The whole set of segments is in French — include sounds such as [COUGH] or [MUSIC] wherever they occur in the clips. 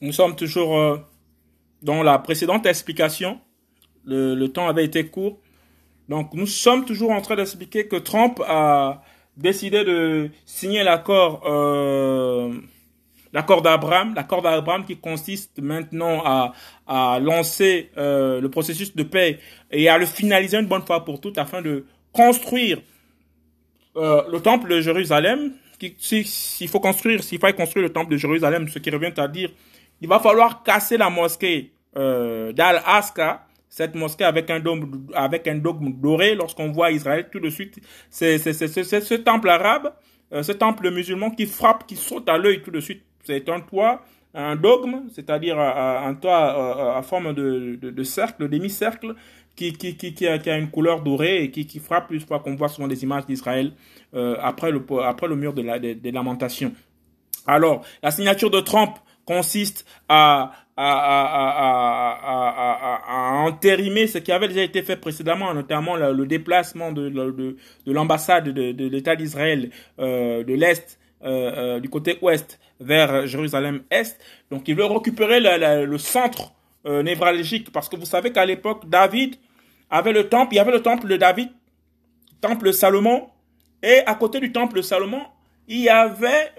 nous sommes toujours euh, dans la précédente explication. Le, temps avait été court. Donc nous sommes toujours en train d'expliquer que Trump a décidé de signer l'accord euh, l'accord d'Abraham, l'accord d'Abraham qui consiste maintenant à, à lancer euh, le processus de paix et à le finaliser une bonne fois pour toutes afin de construire le temple de Jérusalem. S'il faut construire, s'il faut construire le temple de Jérusalem, ce qui revient à dire, il va falloir casser la mosquée euh, d'Al-Aqsa, cette mosquée avec un dôme, avec un dogme doré. Lorsqu'on voit Israël, tout de suite, c'est ce temple arabe, euh, ce temple musulman qui frappe, qui saute à l'œil tout de suite. C'est un toit, un dogme, c'est-à-dire un toit à forme de, de, de cercle, demi-cercle, qui, qui, qui, qui, a, une couleur dorée et qui, qui frappe plus fois qu'on voit souvent des images d'Israël euh, après, le, après le mur de la, des lamentations. Alors, la signature de Trump consiste à, à, à, à, entérimer ce qui avait déjà été fait précédemment, notamment le, déplacement de, de, de l'ambassade de, de l'État d'Israël euh, de l'Est, euh, euh, du côté ouest, vers Jérusalem-Est. Donc il veut récupérer le centre névralgique, parce que vous savez qu'à l'époque, David avait le temple, il y avait le temple de David, temple Salomon, et à côté du temple Salomon, il y avait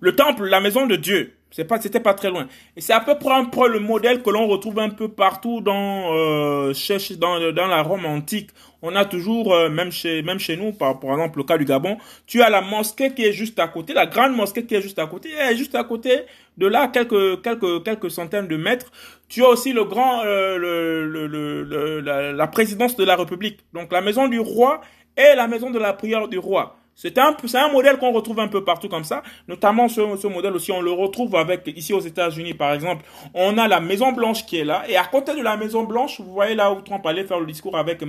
le temple, la maison de Dieu. C'est pas, c'était pas très loin. Et c'est à peu près un peu le modèle que l'on retrouve un peu partout dans, euh, dans, dans la Rome antique. On a toujours, euh, même chez, même chez nous, par, par exemple, le cas du Gabon, tu as la mosquée qui est juste à côté, la grande mosquée qui est juste à côté, et juste à côté de là, quelques, quelques, quelques centaines de mètres, tu as aussi le grand, euh, le, le, le, la, la présidence de la République. Donc la maison du roi et la maison de la prière du roi. C'est un, un modèle qu'on retrouve un peu partout comme ça. Notamment ce, ce modèle aussi, on le retrouve avec ici aux États-Unis par exemple. On a la Maison Blanche qui est là et à côté de la Maison Blanche, vous voyez là où Trump allait faire le discours avec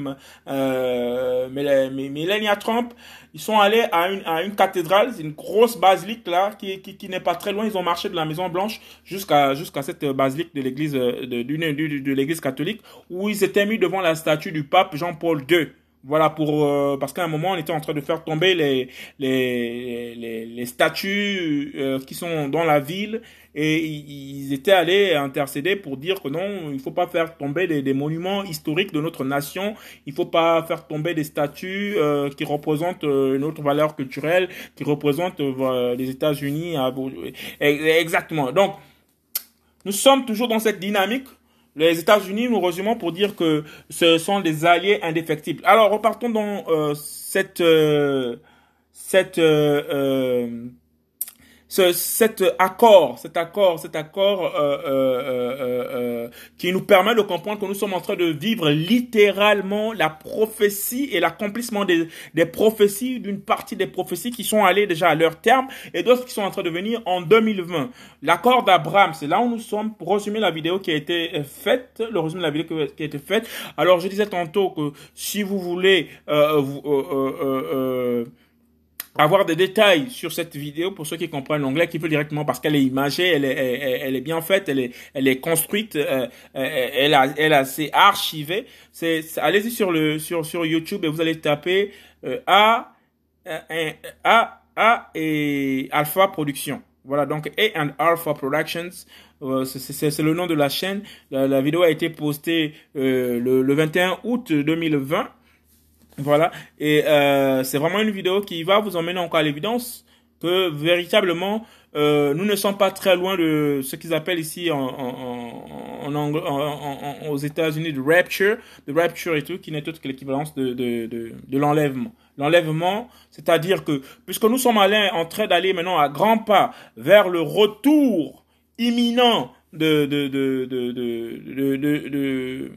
euh, Melania Trump. Ils sont allés à une, à une cathédrale, une grosse basilique là qui, qui, qui n'est pas très loin. Ils ont marché de la Maison Blanche jusqu'à cette basilique de l'église de, de l'église catholique où ils étaient mis devant la statue du pape Jean-Paul II. Voilà pour euh, parce qu'à un moment on était en train de faire tomber les les les, les statues euh, qui sont dans la ville et ils étaient allés intercéder pour dire que non il faut pas faire tomber des, des monuments historiques de notre nation il faut pas faire tomber des statues euh, qui représentent une autre valeur culturelle qui représentent les États-Unis exactement. Donc nous sommes toujours dans cette dynamique les États-Unis nous résumons pour dire que ce sont des alliés indéfectibles. Alors repartons dans euh, cette euh, cette euh, euh ce, cet accord, cet accord, cet accord euh, euh, qui nous permet de comprendre que nous sommes en train de vivre littéralement la prophétie et l'accomplissement des, des prophéties, d'une partie des prophéties qui sont allées déjà à leur terme et d'autres qui sont en train de venir en 2020. L'accord d'Abraham, c'est là où nous sommes pour résumer la vidéo qui a été faite, le résumé de la vidéo qui a été faite. Alors je disais tantôt que si vous voulez vous, avoir des détails sur cette vidéo pour ceux qui comprennent l'anglais, qui peut directement parce qu'elle est imagée, elle est, elle, elle, est bien faite, elle est, elle est construite, euh, euh elle a, elle a, c'est archivé. C'est, allez-y sur le, sur, sur YouTube et vous allez taper euh, A, A, A et Alpha Production. Voilà, donc A and Alpha Productions, euh, c'est le nom de la chaîne. La, la vidéo a été postée euh, le, le 21 août 2020 voilà. Et euh, c'est vraiment une vidéo qui va vous emmener encore à l'évidence que véritablement euh, nous ne sommes pas très loin de ce qu'ils appellent ici en, en, en, aux États-Unis de rapture, de rapture et tout, qui n'est autre que l'équivalence de, de, de, de l'enlèvement. L'enlèvement, c'est-à-dire que puisque nous sommes allés en train d'aller maintenant à grands pas vers le retour imminent de de de de, de, de de,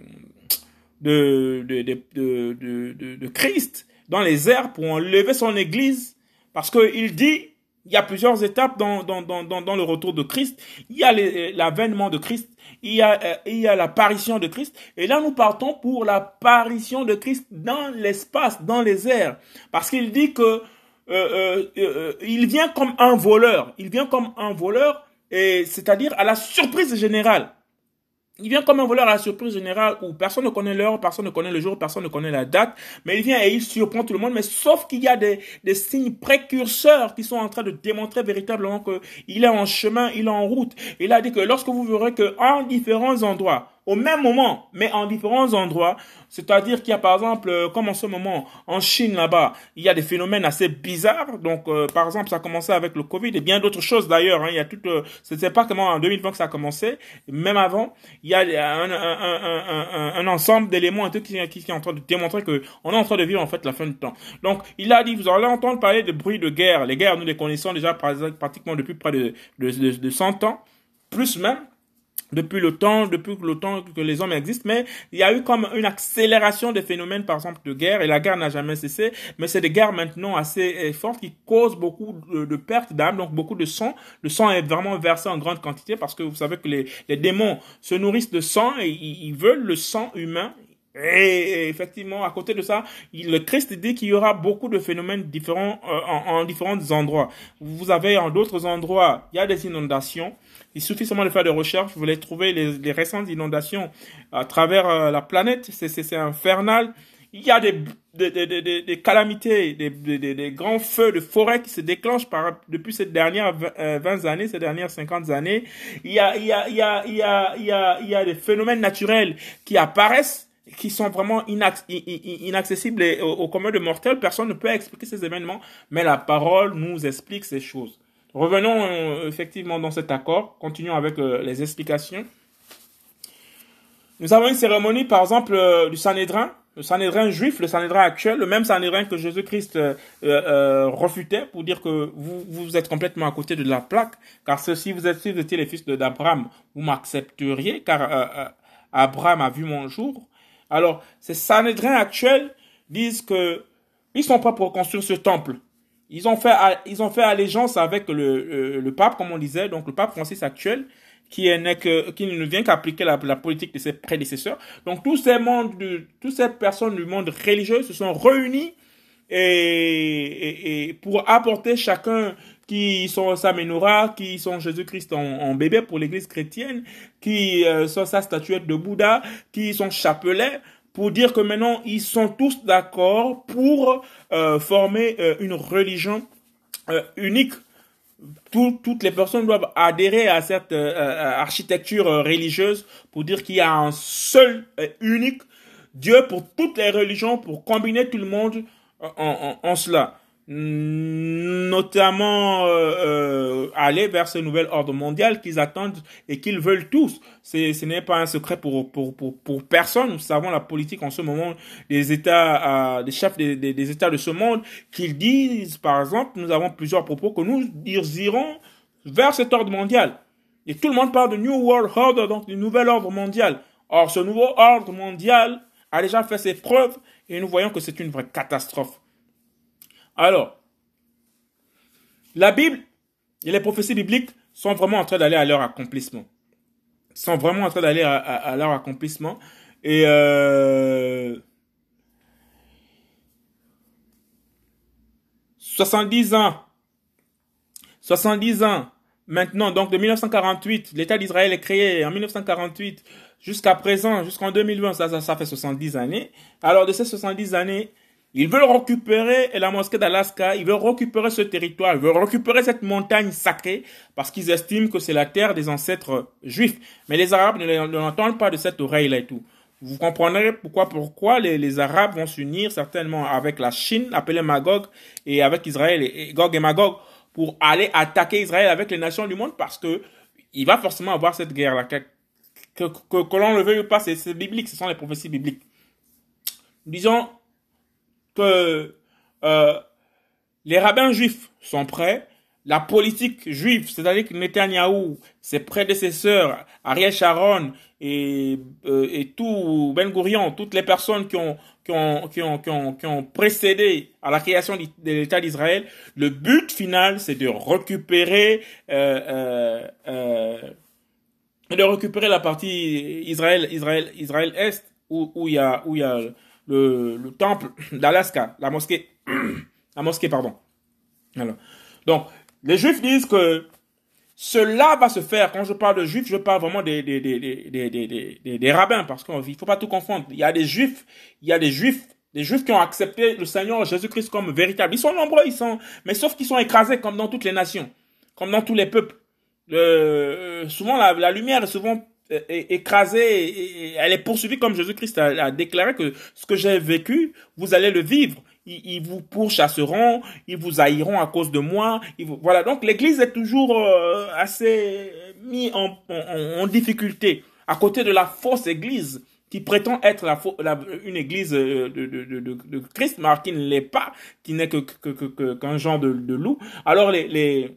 de, de, de, de, Christ dans les airs pour enlever son église. Parce qu'il dit, il y a plusieurs étapes dans, dans, dans, dans, le retour de Christ. Il y a l'avènement de Christ, il y a, euh, il y a l'apparition de Christ. Et là, nous partons pour l'apparition de Christ dans l'espace, dans les airs. Parce qu'il dit que euh, euh, euh, il vient comme un voleur. Il vient comme un voleur, et c'est-à-dire à la surprise générale. Il vient comme un voleur à la surprise générale où personne ne connaît l'heure, personne ne connaît le jour, personne ne connaît la date, mais il vient et il surprend tout le monde, mais sauf qu'il y a des, des signes précurseurs qui sont en train de démontrer véritablement qu'il est en chemin, il est en route. Il a dit que lorsque vous verrez que en différents endroits, au même moment, mais en différents endroits. C'est-à-dire qu'il y a par exemple, euh, comme en ce moment, en Chine là-bas, il y a des phénomènes assez bizarres. Donc, euh, par exemple, ça a commencé avec le Covid et bien d'autres choses d'ailleurs. Hein. Il y a tout, euh, c'est pas comment en 2020 que ça a commencé, même avant, il y a un, un, un, un ensemble d'éléments qui, qui, qui est en train de démontrer que on est en train de vivre en fait la fin du temps. Donc, il a dit, vous allez entendre parler de bruits de guerre. Les guerres, nous les connaissons déjà pratiquement depuis près de, de, de, de 100 ans, plus même depuis le temps, depuis le temps que les hommes existent, mais il y a eu comme une accélération des phénomènes, par exemple, de guerre, et la guerre n'a jamais cessé, mais c'est des guerres maintenant assez euh, fortes qui causent beaucoup de, pertes d'âmes, donc beaucoup de sang. Le sang est vraiment versé en grande quantité parce que vous savez que les, les démons se nourrissent de sang et ils veulent le sang humain, et effectivement, à côté de ça, le Christ dit qu'il y aura beaucoup de phénomènes différents euh, en, différents endroits. Vous avez en d'autres endroits, il y a des inondations. Il suffit seulement de faire des recherches. Vous allez trouver les, les récentes inondations à travers euh, la planète. C'est infernal. Il y a des, des, des, des calamités, des, des, grands feux de forêt qui se déclenchent par, depuis ces dernières 20 euh, années, ces dernières 50 années. Il y a, il y a, il y a, il y a, il y a, il y a des phénomènes naturels qui apparaissent qui sont vraiment inaccessibles au, au commun de mortels. Personne ne peut expliquer ces événements, mais la parole nous explique ces choses. Revenons euh, effectivement dans cet accord. Continuons avec euh, les explications. Nous avons une cérémonie, par exemple, euh, du Sanhédrin, le Sanhédrin juif, le Sanhédrin actuel, le même Sanhédrin que Jésus-Christ refutait pour dire que vous, vous êtes complètement à côté de la plaque, car si vous, êtes, si vous étiez les fils d'Abraham, vous m'accepteriez, car Abraham a vu mon jour. Alors, ces Sanhédrins actuels disent que ils sont pas pour construire ce temple. Ils ont fait, ils ont fait allégeance avec le, le, pape, comme on disait, donc le pape Francis actuel, qui est que, qui ne vient qu'appliquer la, la, politique de ses prédécesseurs. Donc tous ces mondes, de, toutes ces personnes du monde religieux se sont réunis et, et, pour apporter chacun qui sont sa menorah, qui sont Jésus-Christ en, bébé pour l'église chrétienne, qui euh, sont sa statuette de Bouddha, qui sont chapelet, pour dire que maintenant ils sont tous d'accord pour euh, former euh, une religion euh, unique. toutes les personnes doivent adhérer à cette architecture religieuse pour dire qu'il y a un seul unique Dieu pour toutes les religions, pour combiner tout le monde en, en cela notamment euh, euh, aller vers ce nouvel ordre mondial qu'ils attendent et qu'ils veulent tous. Ce n'est pas un secret pour, pour, pour, personne. Nous savons la politique en ce moment des États, des chefs des, des, des, États de ce monde, qu'ils disent, par exemple, nous avons plusieurs propos que nous irons vers cet ordre mondial. Et tout le monde parle de New World Order, donc du nouvel ordre mondial. Or, ce nouveau ordre mondial a déjà fait ses preuves et nous voyons que c'est une vraie catastrophe. Alors, la Bible et les prophéties bibliques sont vraiment en train d'aller à leur accomplissement. Sont vraiment en train d'aller à, leur accomplissement. Et euh, 70 ans, 70 ans maintenant, donc de 1948, l'État d'Israël est créé en 1948 jusqu'à présent, jusqu'en 2020, ça, ça, ça fait 70 années. Alors de ces 70 années, ils veulent récupérer la mosquée d'Alaska, ils veulent récupérer ce territoire, ils veulent récupérer cette montagne sacrée parce qu'ils estiment que c'est la terre des ancêtres juifs. Mais les Arabes ne l'entendent pas de cette oreille-là et tout. Vous comprendrez pourquoi, pourquoi les, Arabes vont s'unir certainement avec la Chine, appelée Magog, et avec Israël, et, Gog et Magog, pour aller attaquer Israël avec les nations du monde parce que il va forcément avoir cette guerre-là. Que, que, que, que l'on le veuille ou pas, c'est biblique, ce sont les prophéties bibliques. Disons, euh, les rabbins juifs sont prêts, la politique juive, c'est-à-dire que Netanyahu, ses prédécesseurs, Ariel Sharon et, euh, tout Ben Gurion, toutes les personnes qui ont, qui ont, qui ont, qui ont, précédé à la création de l'État d'Israël, le but final, c'est de récupérer euh, de récupérer la partie Israël, Israël, Israël Est, où, où il y a le, le temple d'Alaska, la mosquée, [CLEARS THROAT] la mosquée, pardon. Alors, donc, les Juifs disent que cela va se faire. Quand je parle de juifs, je parle vraiment des, des, des, des, des, rabbins, parce qu'il ne faut pas tout confondre. Il y a des juifs, il y a des juifs, des juifs qui ont accepté le Seigneur Jésus-Christ comme véritable. Ils sont nombreux, ils sont, mais sauf qu'ils sont écrasés comme dans toutes les nations, comme dans tous les peuples. Euh, souvent, la, la, lumière est souvent écrasée, et, elle est poursuivie comme Jésus-Christ a, a, déclaré que ce que j'ai vécu, vous allez le vivre ils, vous pourchasseront, ils vous haïront à cause de moi. voilà, donc l'Église est toujours euh, assez mis en, en, difficulté à côté de la fausse Église qui prétend être la, une église euh, de, de, de, de, Christ, mais qui ne l'est pas, qui n'est que, que, que, qu'un genre de, de loup. Alors les, les,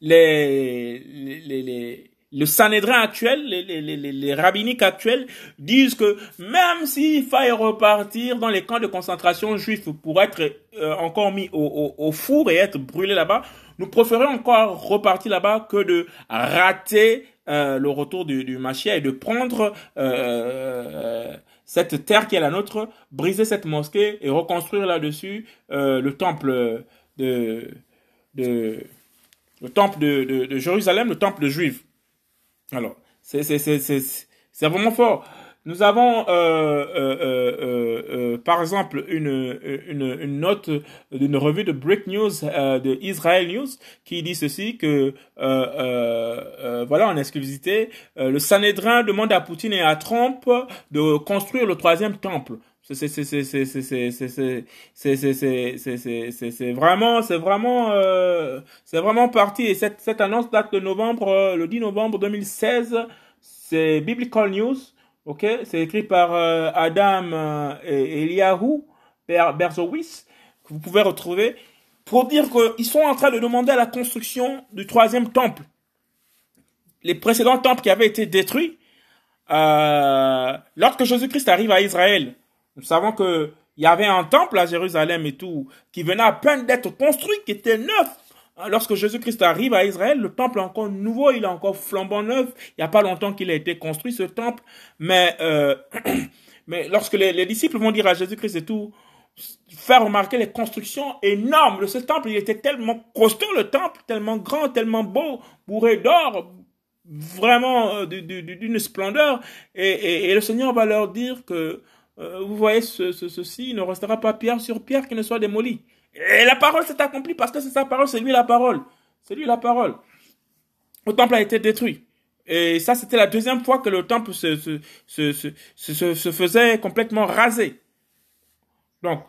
les, les, les le Sanhédrin actuel, les, les, les, les, rabbiniques actuels disent que même s'il faille repartir dans les camps de concentration juifs pour être euh, encore mis au, au, four et être brûlé là-bas, nous préférons encore repartir là-bas que de rater euh, le retour du, du Machia et de prendre euh, cette terre qui est la nôtre, briser cette mosquée et reconstruire là-dessus le temple de, de le temple de, de, de Jérusalem, le temple de Juifs. Alors, c'est vraiment fort. Nous avons, euh, euh, euh, euh, euh par exemple, une, une, une note d'une revue de Break News de Israel News qui dit ceci que, voilà, en exclusivité, le Sanhédrin demande à Poutine et à Trump de construire le troisième temple. C'est vraiment, c'est vraiment, c'est vraiment parti. Et cette, cette annonce date de novembre, le 10 novembre 2016. C'est Biblical News, ok C'est écrit par Adam et Eliyahu Ber que vous pouvez retrouver, pour dire qu'ils sont en train de demander à la construction du troisième temple. Les précédents temples qui avaient été détruits, lorsque Jésus-Christ arrive à Israël, nous savons que il y avait un temple à Jérusalem et tout, qui venait à peine d'être construit, qui était neuf. Lorsque Jésus-Christ arrive à Israël, le temple est encore nouveau, il est encore flambant neuf. Il n'y a pas longtemps qu'il a été construit, ce temple. Mais, euh, [CLEARS THROAT] mais lorsque les, les, disciples vont dire à Jésus-Christ et tout, faire remarquer les constructions énormes de ce temple, il était tellement costaud, le temple, tellement grand, tellement beau, bourré d'or, vraiment euh, d'une splendeur. Et, et, et le Seigneur va leur dire que euh, vous voyez ce, ce, ceci, il ne restera pas pierre sur pierre qui ne soit démoli. Et la parole s'est accomplie parce que c'est sa parole, c'est lui la parole. C'est lui la parole. Le temple a été détruit. Et ça, c'était la deuxième fois que le temple se, se, se, se, se faisait complètement raser. Donc,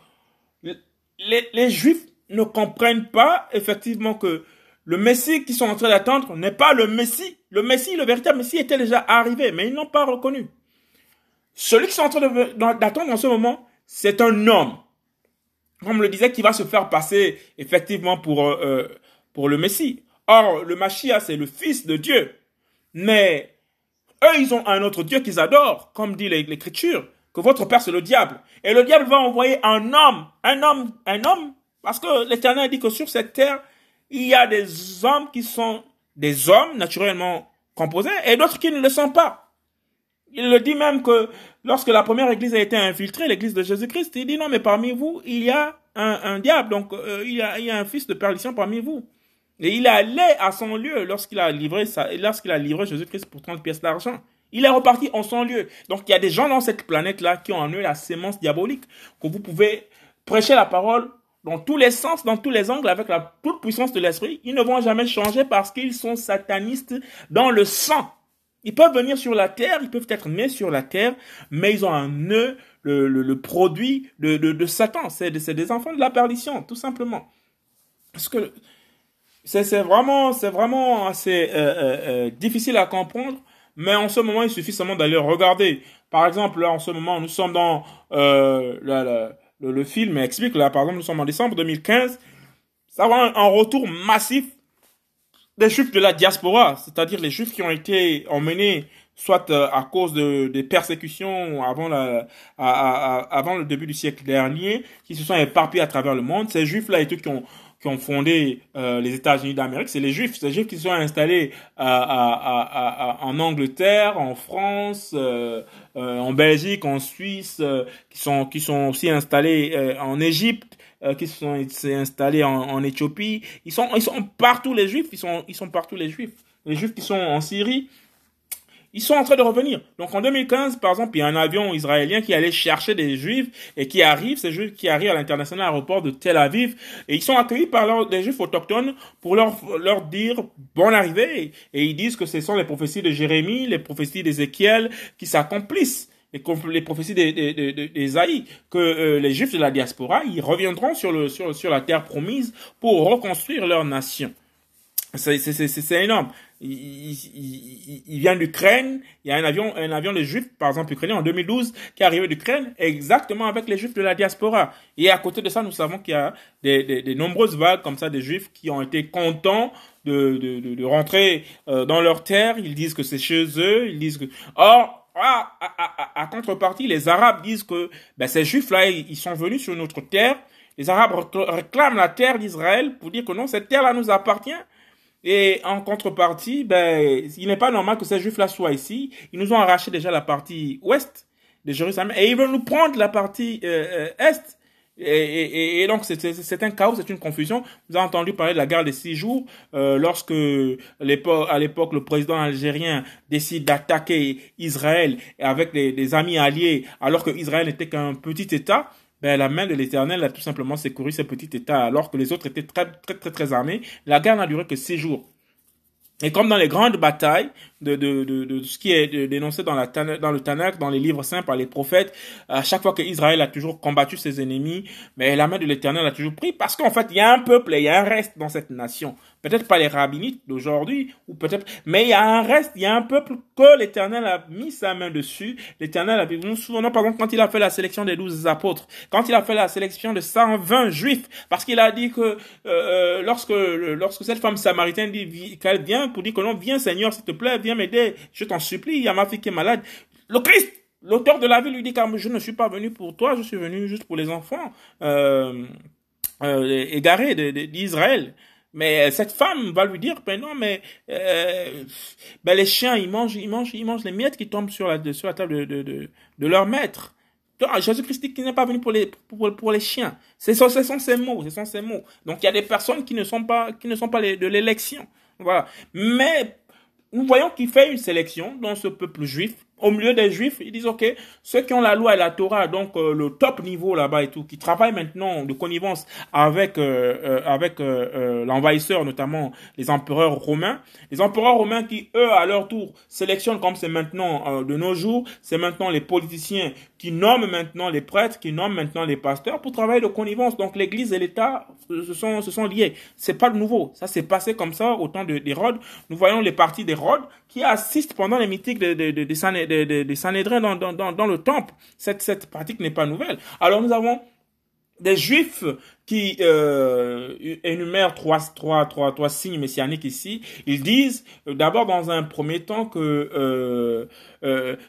les, les Juifs ne comprennent pas effectivement que le Messie qu'ils sont en train d'attendre n'est pas le Messie. Le Messie, le véritable Messie était déjà arrivé, mais ils n'ont pas reconnu. Celui qui sont en train d'attendre en ce moment, c'est un homme. Comme le disait, qui va se faire passer effectivement pour, euh, euh, pour le Messie. Or, le Machia, c'est le Fils de Dieu. Mais eux, ils ont un autre Dieu qu'ils adorent, comme dit l'Écriture, que votre Père, c'est le diable. Et le diable va envoyer un homme, un homme, un homme, parce que l'Éternel dit que sur cette terre, il y a des hommes qui sont des hommes naturellement composés et d'autres qui ne le sont pas. Il le dit même que lorsque la première église a été infiltrée, l'église de Jésus-Christ, il dit non, mais parmi vous, il y a un, diable, donc euh, il, y a, il y a un fils de perdition parmi vous. Et il est allé à son lieu lorsqu'il a livré lorsqu'il a livré Jésus-Christ pour 30 pièces d'argent. Il est reparti en son lieu. Donc il y a des gens dans cette planète-là qui ont en eux la sémence diabolique, que vous pouvez prêcher la parole dans tous les sens, dans tous les angles, avec la toute puissance de l'esprit. Ils ne vont jamais changer parce qu'ils sont satanistes dans le sang. Ils peuvent venir sur la terre, ils peuvent être nés sur la terre, mais ils ont un nœud, le, le, produit de, de, Satan. C'est des enfants de la perdition, tout simplement. Parce que c'est vraiment, vraiment assez euh, euh, euh, difficile à comprendre, mais en ce moment, il suffit seulement d'aller regarder. Par exemple, là, en ce moment, nous sommes dans le, le, film explique, là, par exemple, nous sommes en décembre 2015. Ça va un, un retour massif des juifs de la diaspora, c'est-à-dire les juifs qui ont été emmenés soit euh, à cause de, des persécutions avant, la, à, à, avant le début du siècle dernier, qui se sont éparpillés à travers le monde. Ces juifs-là et tout qui ont, qui ont fondé euh, les États-Unis d'Amérique, c'est les juifs, ces juifs qui sont installés en Angleterre, en France, euh, en Belgique, en Suisse, qui sont qui sont aussi installés en Égypte qui se sont installés en, en, Éthiopie. Ils sont, ils sont partout les Juifs. Ils sont, ils sont partout les Juifs. Les Juifs qui sont en Syrie, ils sont en train de revenir. Donc en 2015, par exemple, il y a un avion israélien qui allait chercher des juifs et qui arrive, ces juifs qui arrivent à l'international aéroport de Tel Aviv et ils sont accueillis par des juifs autochtones pour leur, leur dire bonne arrivée et ils disent que ce sont les prophéties de Jérémie, les prophéties d'Ézéchiel qui s'accomplissent les prophéties d'Ésaïe, que euh, les Juifs de la diaspora, ils reviendront sur, le, sur, sur la terre promise pour reconstruire leur nation. C'est énorme il, il, vient d'Ukraine. Il y a un avion, un avion de juifs, par exemple ukrainien, en 2012, qui est arrivé d'Ukraine, exactement avec les juifs de la diaspora. Et à côté de ça, nous savons qu'il y a des, des, des, nombreuses vagues comme ça des juifs qui ont été contents de, de, de, rentrer euh, dans leur terre. Ils disent que c'est chez eux. Ils disent que, or, à, à, à, contrepartie, les Arabes disent que ben, ces juifs-là, ils sont venus sur notre terre. Les Arabes réclament la terre d'Israël pour dire que non, cette terre-là nous appartient. Et en contrepartie, ben, il n'est pas normal que ces juifs-là soient ici. Ils nous ont arraché déjà la partie ouest de Jérusalem et ils veulent nous prendre la partie euh, euh est. Et, et, et, donc c'est un chaos, c'est une confusion. Vous avez entendu parler de la guerre des six jours euh, lorsque à l'époque le président algérien décide d'attaquer Israël avec des, des, amis alliés alors que Israël n'était qu'un petit État ben, la main de l'Éternel a tout simplement secouru ce petit État alors que les autres étaient très, très, très, très armés. La guerre n'a duré que six jours. Et comme dans les grandes batailles de, de, de, de ce qui est dénoncé dans, la, dans le Tanakh, dans les livres saints par les prophètes, à chaque fois qu'Israël a toujours combattu ses ennemis, mais la main de l'Éternel a toujours pris parce qu'en fait, il y a un peuple et il y a un reste dans cette nation. Peut-être pas les rabbinites d'aujourd'hui, ou peut-être, mais il y a un reste, il y a un peuple que l'Éternel a mis sa main dessus. L'Éternel a, nous souvenons par exemple quand il a fait la sélection des douze apôtres, quand il a fait la sélection de 120 juifs, parce qu'il a dit que euh, euh lorsque lorsque cette femme samaritaine dit qu'elle vient pour dire que non, viens Seigneur, s'il te plaît, viens m'aider, je t'en supplie, il y a ma fille qui est malade. Le Christ L'auteur de la vie lui dit car je ne suis pas venu pour toi, je suis venu juste pour les enfants euh, euh, égarés d'Israël. Mais cette femme va lui dire, ben non, mais euh, ben les chiens, ils mangent, ils mangent, ils mangent les miettes qui tombent sur la, sur la table de, de, de, leur maître. Jésus-Christ dit qu'il n'est pas venu pour les, pour, les chiens. Ce sont, ce sont ces mots, ce sont ces mots. Donc il y a des personnes qui ne sont pas, qui ne sont pas de l'élection. Voilà. Mais nous voyons qu'il fait une sélection dans ce peuple juif au milieu des juifs, ils disent, OK, ceux qui ont la loi et la Torah, donc euh, le top niveau là-bas et tout, qui travaillent maintenant de connivence avec euh, euh, avec l'envahisseur, notamment les empereurs romains, les empereurs romains qui, eux, à leur tour, sélectionnent comme c'est maintenant de nos jours, c'est maintenant les politiciens qui nomment maintenant les prêtres, qui nomment maintenant les pasteurs pour travailler de connivence. Donc l'Église et l'État se sont, se sont liés. C'est pas nouveau. Ça s'est passé comme ça au temps d'Hérode. Nous voyons les partis d'Hérode qui assistent pendant les mythiques de, de, de, de, de Sanhédrin dans, dans, le temple. Cette, pratique n'est pas nouvelle. Alors nous avons des juifs qui euh, énumèrent trois, trois, trois, trois signes messianiques ici. Ils disent euh, d'abord dans un premier temps que euh,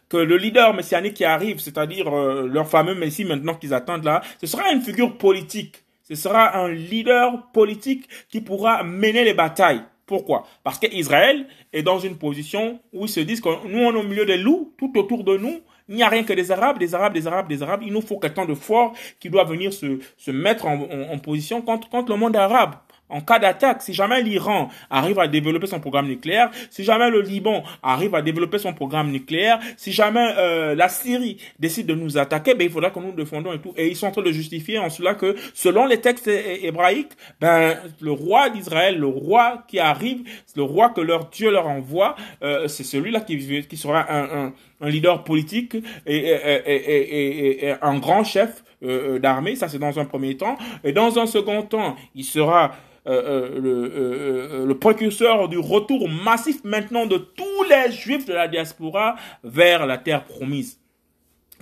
que le leader messianique qui arrive, c'est-à-dire leur fameux messie maintenant qu'ils attendent là, ce sera une figure politique. Ce sera un leader politique qui pourra mener les batailles. Pourquoi? Parce qu'Israël est dans une position où ils se disent que nous, on est au milieu des loups, tout autour de nous, il n'y a rien que des Arabes, des Arabes, des Arabes, des Arabes. Il nous faut quelqu'un de fort qui doit venir se, se mettre en, en, position contre, contre le monde arabe en cas d'attaque, si jamais l'Iran arrive à développer son programme nucléaire, si jamais le Liban arrive à développer son programme nucléaire, si jamais euh, la Syrie décide de nous attaquer, ben il faudra que nous nous défendons et tout. Et ils sont en train de justifier en cela que, selon les textes hébraïques, ben le roi d'Israël, le roi qui arrive, le roi que leur Dieu leur envoie, euh, c'est celui-là qui, qui sera un, un, un leader politique et, et, et, et, un grand chef euh, d'armée. Ça, c'est dans un premier temps. Et dans un second temps, il sera euh, euh, le, euh, le précurseur du retour massif maintenant de tous les juifs de la diaspora vers la terre promise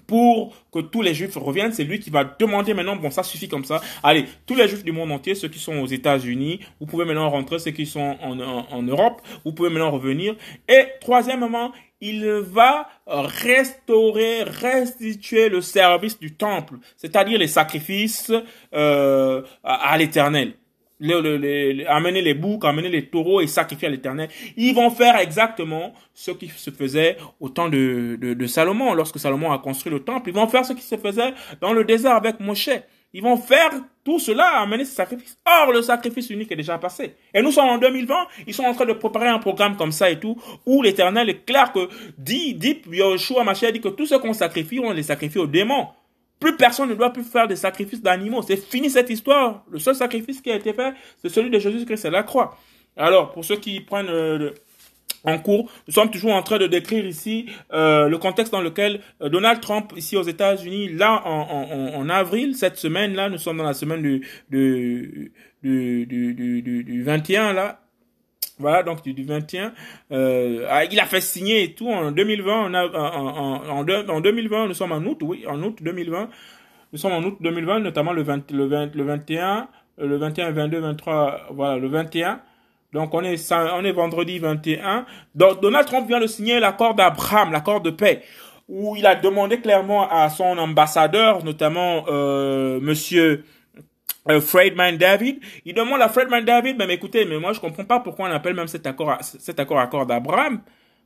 pour que tous les juifs reviennent. C'est lui qui va demander maintenant, bon, ça suffit comme ça. Allez, tous les juifs du monde entier, ceux qui sont aux États-Unis, vous pouvez maintenant rentrer, ceux qui sont en, en, en, Europe, vous pouvez maintenant revenir. Et troisièmement, il va restaurer, restituer le service du temple, c'est-à-dire les sacrifices euh, à l'éternel amener les boucs, amener les taureaux et sacrifier à l'éternel. Ils vont faire exactement ce qui se faisait au temps de, de, de, Salomon, lorsque Salomon a construit le temple. Ils vont faire ce qui se faisait dans le désert avec Moshe. Ils vont faire tout cela, amener ce sacrifice. Or, le sacrifice unique est déjà passé. Et nous sommes en 2020, ils sont en train de préparer un programme comme ça et tout, où l'éternel est clair que dit, dit, Yoshua Mashiach dit que tout ce qu'on sacrifie, on les sacrifie aux démons. Plus personne ne doit plus faire des sacrifices d'animaux. C'est fini cette histoire. Le seul sacrifice qui a été fait, c'est celui de Jésus-Christ, c'est la croix. Alors, pour ceux qui prennent euh, en cours, nous sommes toujours en train de décrire ici euh, le contexte dans lequel euh, Donald Trump, ici aux États-Unis, là en, en, avril, cette semaine-là, nous sommes dans la semaine du, du, du, du, du 21, là, voilà, donc du, 21, euh, ah, il a fait signer et tout en 2020. On a, en, en, en, 2020, nous sommes en août, oui, en août 2020. Nous sommes en août 2020, notamment le, 20, le, 20, le 21, le 21, 22, 23, voilà, le 21. Donc on est, on est vendredi 21. Donc Donald Trump vient de signer l'accord d'Abraham, l'accord de paix, où il a demandé clairement à son ambassadeur, notamment euh, Monsieur euh, Fredman David, il demande à Fredman David, mais écoutez, mais moi je comprends pas pourquoi on appelle même cet accord, cet accord accord d'Abraham,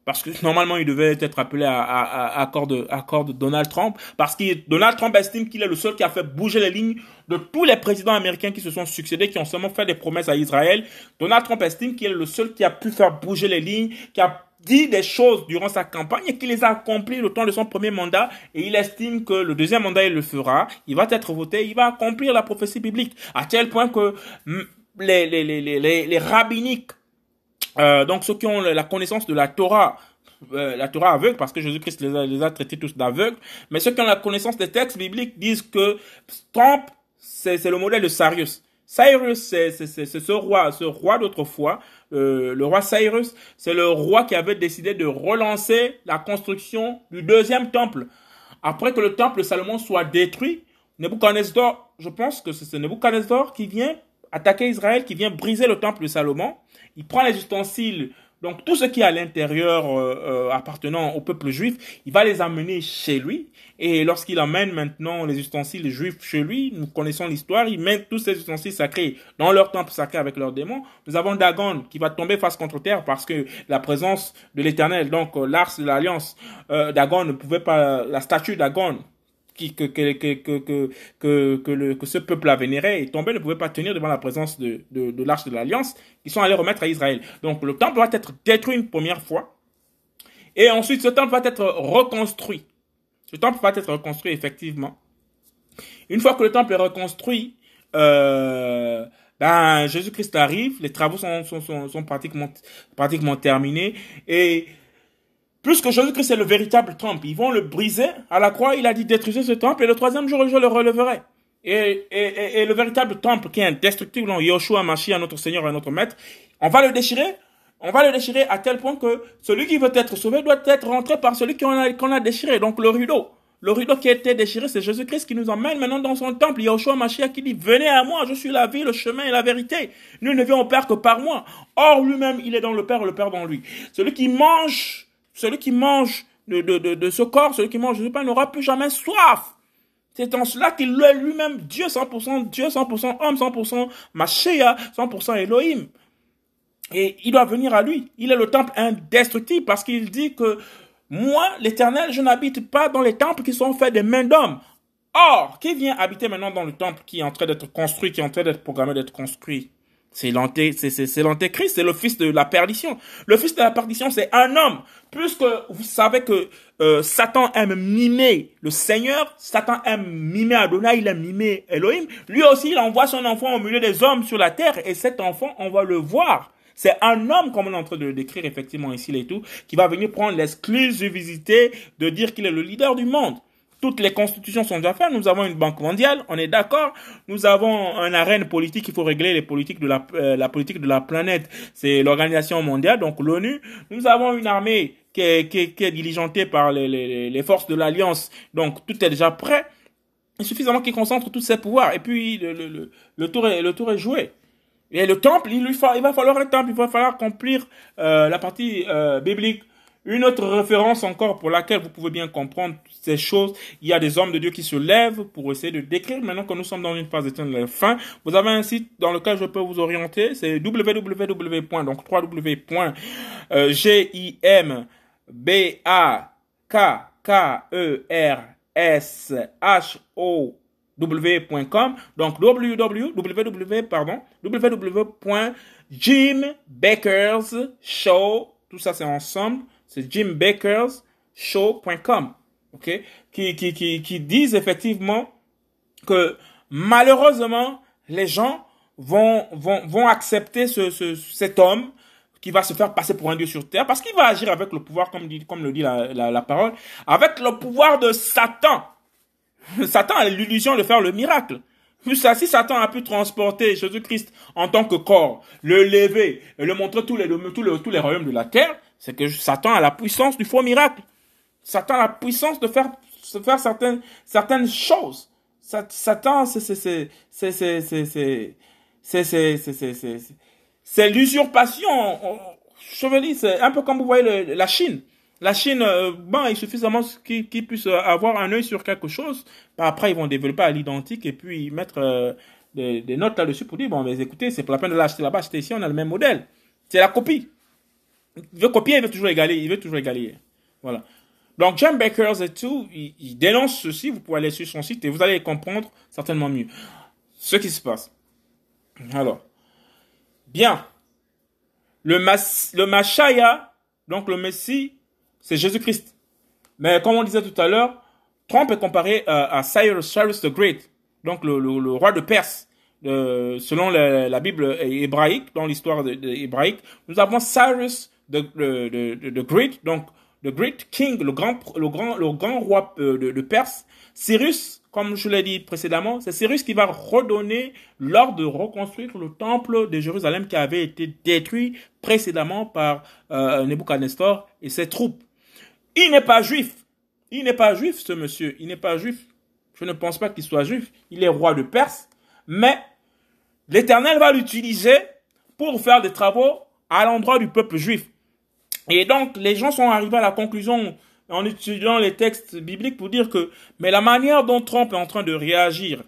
parce que normalement il devait être appelé à, accord de accord de Donald Trump, parce que Donald Trump estime qu'il est le seul qui a fait bouger les lignes de tous les présidents américains qui se sont succédés, qui ont seulement fait des promesses à Israël. Donald Trump estime qu'il est le seul qui a pu faire bouger les lignes, qui a dit des choses durant sa campagne et qu'il les a accomplies le temps de son premier mandat et il estime que le deuxième mandat il le fera, il va être voté, il va accomplir la prophétie biblique à tel point que les, les, les, les, les rabbiniques, euh, donc ceux qui ont la connaissance de la Torah, euh, la Torah aveugle, parce que Jésus-Christ les a, traités tous d'aveugles, mais ceux qui ont la connaissance des textes bibliques disent que Trump, c'est le modèle de Sarius. Cyrus, c'est ce roi, ce roi d'autrefois, euh, le roi Cyrus, c'est le roi qui avait décidé de relancer la construction du deuxième temple. Après que le temple de Salomon soit détruit, Nebuchadnezzar, je pense que c'est Nebuchadnezzar qui vient attaquer Israël, qui vient briser le temple de Salomon. Il prend les ustensiles donc tout ce qui est à l'intérieur euh, euh, appartenant au peuple juif, il va les amener chez lui. Et lorsqu'il amène maintenant les ustensiles juifs chez lui, nous connaissons l'histoire, il met tous ces ustensiles sacrés dans leur temple sacré avec leurs démons. Nous avons Dagon qui va tomber face contre terre parce que la présence de l'Éternel, donc euh, de l'alliance, Dagon ne pouvait pas, la statue Dagon que, que, que, que, que, que, ce peuple a vénéré est tombé, ne pouvait pas tenir devant la présence de, de, l'arche de l'Alliance, ils sont allés remettre à Israël. Donc le temple doit être détruit une première fois, et ensuite ce temple va être reconstruit. Ce temple va être reconstruit effectivement. Une fois que le temple est reconstruit, euh, ben, Jésus-Christ arrive, les travaux sont, sont, sont, sont pratiquement, pratiquement terminés, et plus que Jésus-Christ est le véritable temple, ils vont le briser. À la croix, il a dit détruisez ce temple et le troisième jour, je le releverai. Et, et, et, le véritable temple qui est indestructible, Yoshua, Mashiach, notre Seigneur et notre Maître, on va le déchirer. On va le déchirer à tel point que celui qui veut être sauvé doit être rentré par celui qu'on a, a déchiré. Donc le rideau. Le rideau qui a été déchiré, c'est Jésus-Christ qui nous emmène maintenant dans son temple. Yoshua Mashiach qui dit, venez à moi, je suis la vie, le chemin et la vérité. Nous ne venons au Père que par moi. Or, lui-même, il est dans le Père, le Père dans lui. Celui qui mange celui qui mange de, ce corps, celui qui mange de ce pain n'aura plus jamais soif. C'est en cela qu'il est lui-même Dieu 100%, Dieu 100% homme, 100% Mashéa, 100% Elohim. Et il doit venir à lui. Il est le temple indestructible parce qu'il dit que moi, l'éternel, je n'habite pas dans les temples qui sont faits des mains d'hommes. Or, qui vient habiter maintenant dans le temple qui est en train d'être construit, qui est en train d'être programmé d'être construit? C'est l'antéchrist, c'est le fils de la perdition. Le fils de la perdition, c'est un homme. Puisque vous savez que euh, Satan aime mimer le Seigneur, Satan aime mimer Adonai, il aime mimer Elohim. Lui aussi, il envoie son enfant au milieu des hommes sur la terre, et cet enfant, on va le voir. C'est un homme, comme on est en train de le décrire effectivement ici et tout, qui va venir prendre l'exclusivité de dire qu'il est le leader du monde. Toutes les constitutions sont déjà faites. Nous avons une banque mondiale, on est d'accord. Nous avons une arène politique. Il faut régler les politiques de la, euh, la politique de la planète. C'est l'organisation mondiale, donc l'ONU. Nous avons une armée qui est, diligentée par les, forces de l'alliance. Donc tout est déjà prêt. Il suffit suffisamment qu'il concentre tous ses pouvoirs. Et puis le, tour est joué. Et le temple, il va falloir un temple. Il va falloir accomplir euh, la partie euh, biblique. Une autre référence encore pour laquelle vous pouvez bien comprendre ces choses, il y a des hommes de Dieu qui se lèvent pour essayer de décrire maintenant que nous sommes dans une phase d'éteindre la fin. Vous avez un site dans lequel je peux vous orienter, c'est www. donc www.gimbakkers w.com. Donc www, pardon, tout ça c'est ensemble, c'est jimbakersshow.com. OK? Qui, qui, qui, qui disent effectivement que malheureusement, les gens vont, vont, vont accepter ce, ce, cet homme qui va se faire passer pour un Dieu sur terre, parce qu'il va agir avec le pouvoir, comme, dit, comme le dit la, la, la parole, avec le pouvoir de Satan. [LAUGHS] Satan a l'illusion de faire le miracle. Si Satan a pu transporter Jésus-Christ en tant que corps, le lever le montrer tous les, tous les, tous les royaumes de la terre, c'est que Satan a la puissance du faux miracle. Satan a la puissance de faire, de faire certaines, certaines choses. Satan, c'est l'usurpation. Chevalier, c'est un peu comme vous voyez le, la Chine. La Chine, bon, il suffit seulement qu'ils qu puissent avoir un œil sur quelque chose. Après, ils vont développer à l'identique et puis mettre euh, des, des, notes là-dessus pour dire, bon, mais écoutez, c'est pas la peine de l'acheter là-bas, acheter ici, on a le même modèle. C'est la copie. Il veut copier, il veut toujours égaler, il veut toujours égaler. Voilà. Donc, John Bakers et tout, il, dénonce ceci, vous pouvez aller sur son site et vous allez comprendre certainement mieux ce qui se passe. Alors, bien. Le, mas, le Machaya, donc le Messie, c'est Jésus-Christ. Mais comme on disait tout à l'heure, Trump est comparé à, à Cyrus, Cyrus the Great, donc le, le, le roi de Perse. Euh, selon la, la, Bible hébraïque, dans l'histoire hébraïque, nous avons Cyrus the, the, the, the, Great, donc the Great King, le grand, le grand, le grand roi euh, de, de Perse. Cyrus, comme je l'ai dit précédemment, c'est Cyrus qui va redonner l'ordre de reconstruire le temple de Jérusalem qui avait été détruit précédemment par euh, Nebuchadnezzar et ses troupes. Il n'est pas juif. Il n'est pas juif, ce monsieur. Il n'est pas juif. Je ne pense pas qu'il soit juif. Il est roi de Perse. Mais l'Éternel va l'utiliser pour faire des travaux à l'endroit du peuple juif. Et donc, les gens sont arrivés à la conclusion en étudiant les textes bibliques pour dire que, mais la manière dont Trump est en train de réagir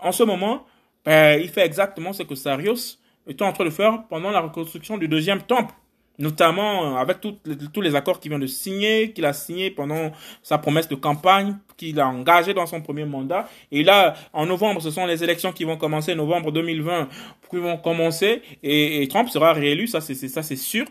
en ce moment, ben, il fait exactement ce que Sarius était en train de faire pendant la reconstruction du deuxième temple notamment avec tout, tous les accords qu'il vient de signer, qu'il a signé pendant sa promesse de campagne, qu'il a engagé dans son premier mandat. Et là, en novembre, ce sont les élections qui vont commencer, novembre 2020, qui vont commencer, et, Trump sera réélu, ça c'est sûr.